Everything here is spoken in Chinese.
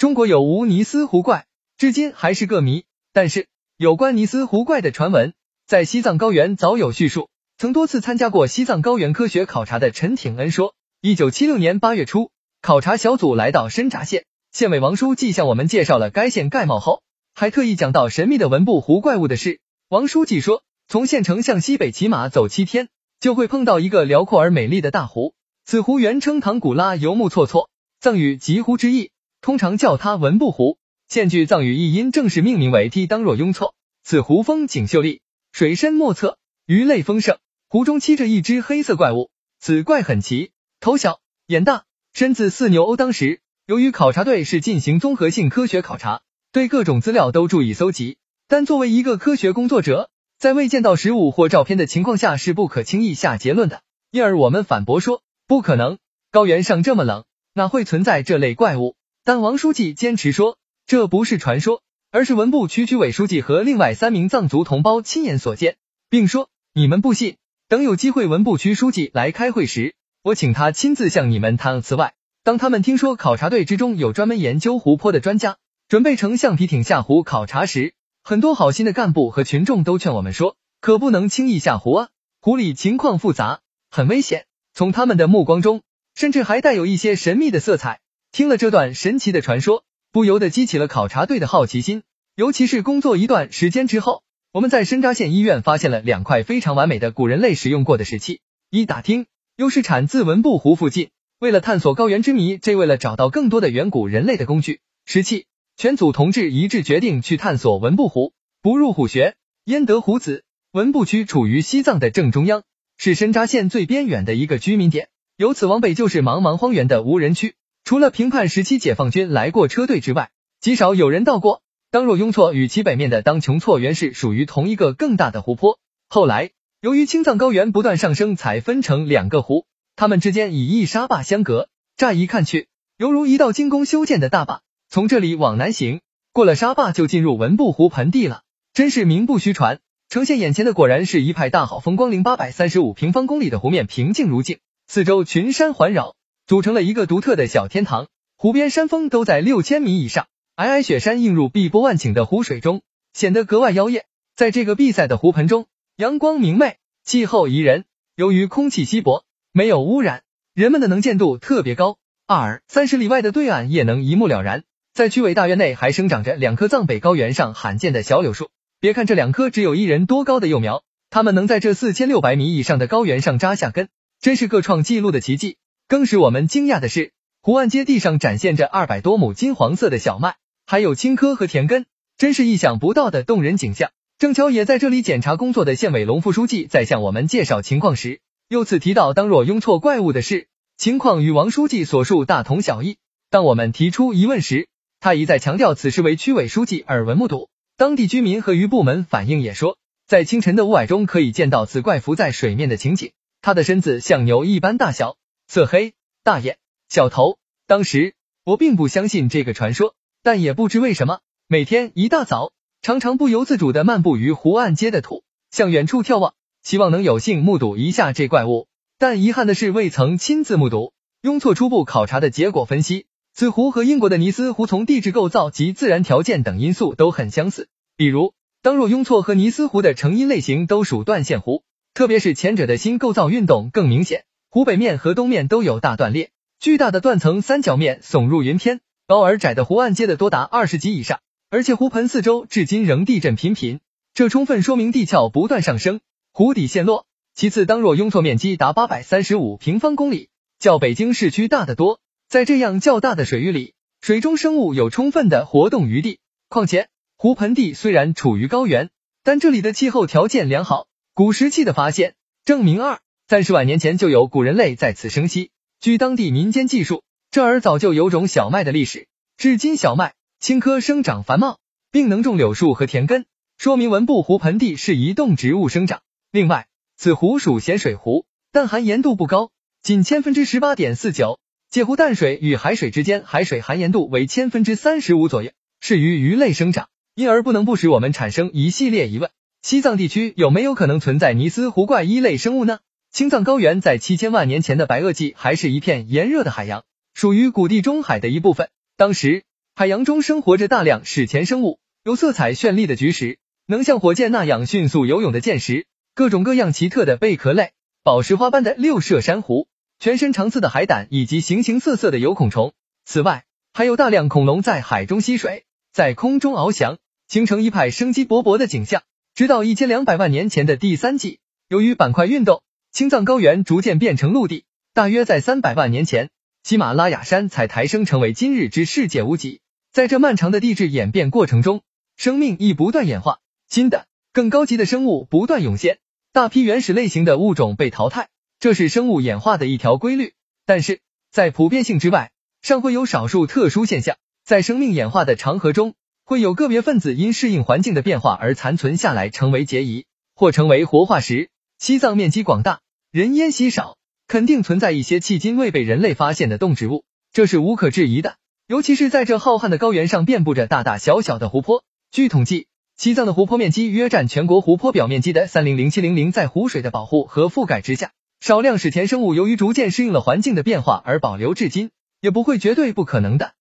中国有无尼斯湖怪，至今还是个谜。但是有关尼斯湖怪的传闻，在西藏高原早有叙述。曾多次参加过西藏高原科学考察的陈挺恩说，一九七六年八月初，考察小组来到深闸县，县委王书记向我们介绍了该县盖貌后，还特意讲到神秘的文布湖怪物的事。王书记说，从县城向西北骑马走七天，就会碰到一个辽阔而美丽的大湖，此湖原称唐古拉游牧错错，藏语极湖之意，通常叫它文布湖。现据藏语译音正式命名为梯当若雍错。此湖风景秀丽，水深莫测，鱼类丰盛。湖中栖着一只黑色怪物，此怪很奇，头小眼大，身子似牛欧。当时由于考察队是进行综合性科学考察，对各种资料都注意搜集，但作为一个科学工作者，在未见到实物或照片的情况下是不可轻易下结论的。因而我们反驳说，不可能，高原上这么冷，哪会存在这类怪物？但王书记坚持说，这不是传说，而是文部区区委书记和另外三名藏族同胞亲眼所见，并说你们不信。等有机会，文部区书记来开会时，我请他亲自向你们谈。此外，当他们听说考察队之中有专门研究湖泊的专家，准备乘橡皮艇下湖考察时，很多好心的干部和群众都劝我们说，可不能轻易下湖啊，湖里情况复杂，很危险。从他们的目光中，甚至还带有一些神秘的色彩。听了这段神奇的传说，不由得激起了考察队的好奇心。尤其是工作一段时间之后。我们在深扎县医院发现了两块非常完美的古人类使用过的石器，一打听又是产自文布湖附近。为了探索高原之谜，这为了找到更多的远古人类的工具石器，全组同志一致决定去探索文布湖。不入虎穴，焉得虎子？文布区处于西藏的正中央，是深扎县最边远的一个居民点，由此往北就是茫茫荒原的无人区。除了平叛时期解放军来过车队之外，极少有人到过。当若雍措与其北面的当琼措原是属于同一个更大的湖泊，后来由于青藏高原不断上升，才分成两个湖，它们之间以一沙坝相隔。乍一看去，犹如一道精工修建的大坝。从这里往南行，过了沙坝就进入文布湖盆地了，真是名不虚传。呈现眼前的果然是一派大好风光，零八百三十五平方公里的湖面平静如镜，四周群山环绕，组成了一个独特的小天堂。湖边山峰都在六千米以上。皑皑雪山映入碧波万顷的湖水中，显得格外妖艳。在这个闭塞的湖盆中，阳光明媚，气候宜人。由于空气稀薄，没有污染，人们的能见度特别高。二三十里外的对岸也能一目了然。在区委大院内还生长着两棵藏北高原上罕见的小柳树。别看这两棵只有一人多高的幼苗，它们能在这四千六百米以上的高原上扎下根，真是个创纪录的奇迹。更使我们惊讶的是，湖岸街地上展现着二百多亩金黄色的小麦。还有青稞和田根，真是意想不到的动人景象。正巧也在这里检查工作的县委龙副书记在向我们介绍情况时，又次提到当若雍错怪物的事，情况与王书记所述大同小异。当我们提出疑问时，他一再强调此事为区委书记耳闻目睹。当地居民和渔部门反映也说，在清晨的雾霭中可以见到此怪浮在水面的情景。它的身子像牛一般大小，色黑，大眼，小头。当时我并不相信这个传说。但也不知为什么，每天一大早，常常不由自主的漫步于湖岸街的土，向远处眺望，希望能有幸目睹一下这怪物。但遗憾的是，未曾亲自目睹。雍错初步考察的结果分析，此湖和英国的尼斯湖从地质构造及自然条件等因素都很相似。比如，当若雍错和尼斯湖的成因类型都属断线湖，特别是前者的新构造运动更明显，湖北面和东面都有大断裂，巨大的断层三角面耸入云天。高而窄的湖岸接的多达二十级以上，而且湖盆四周至今仍地震频频，这充分说明地壳不断上升，湖底陷落。其次，当若雍错面积达八百三十五平方公里，较北京市区大得多。在这样较大的水域里，水中生物有充分的活动余地。况且，湖盆地虽然处于高原，但这里的气候条件良好。古石器的发现证明，二三十万年前就有古人类在此生息。据当地民间记述。这儿早就有种小麦的历史，至今小麦、青稞生长繁茂，并能种柳树和田根，说明文布湖盆地是移动植物生长。另外，此湖属咸水湖，但含盐度不高，仅千分之十八点四九，介乎淡水与海水之间，海水含盐度为千分之三十五左右，适于鱼类生长，因而不能不使我们产生一系列疑问：西藏地区有没有可能存在尼斯湖怪一类生物呢？青藏高原在七千万年前的白垩纪还是一片炎热的海洋。属于古地中海的一部分。当时海洋中生活着大量史前生物，有色彩绚丽的菊石，能像火箭那样迅速游泳的箭石，各种各样奇特的贝壳类、宝石花般的六色珊瑚，全身长刺的海胆以及形形色色的有孔虫。此外，还有大量恐龙在海中吸水，在空中翱翔，形成一派生机勃勃的景象。直到一千两百万年前的第三纪，由于板块运动，青藏高原逐渐变成陆地。大约在三百万年前，喜马拉雅山才抬升成为今日之世界屋脊。在这漫长的地质演变过程中，生命亦不断演化，新的、更高级的生物不断涌现，大批原始类型的物种被淘汰，这是生物演化的一条规律。但是在普遍性之外，尚会有少数特殊现象。在生命演化的长河中，会有个别分子因适应环境的变化而残存下来，成为孑遗，或成为活化石。西藏面积广大，人烟稀少。肯定存在一些迄今未被人类发现的动植物，这是无可置疑的。尤其是在这浩瀚的高原上，遍布着大大小小的湖泊。据统计，西藏的湖泊面积约占全国湖泊表面积的三零零七零零。在湖水的保护和覆盖之下，少量史前生物由于逐渐适应了环境的变化而保留至今，也不会绝对不可能的。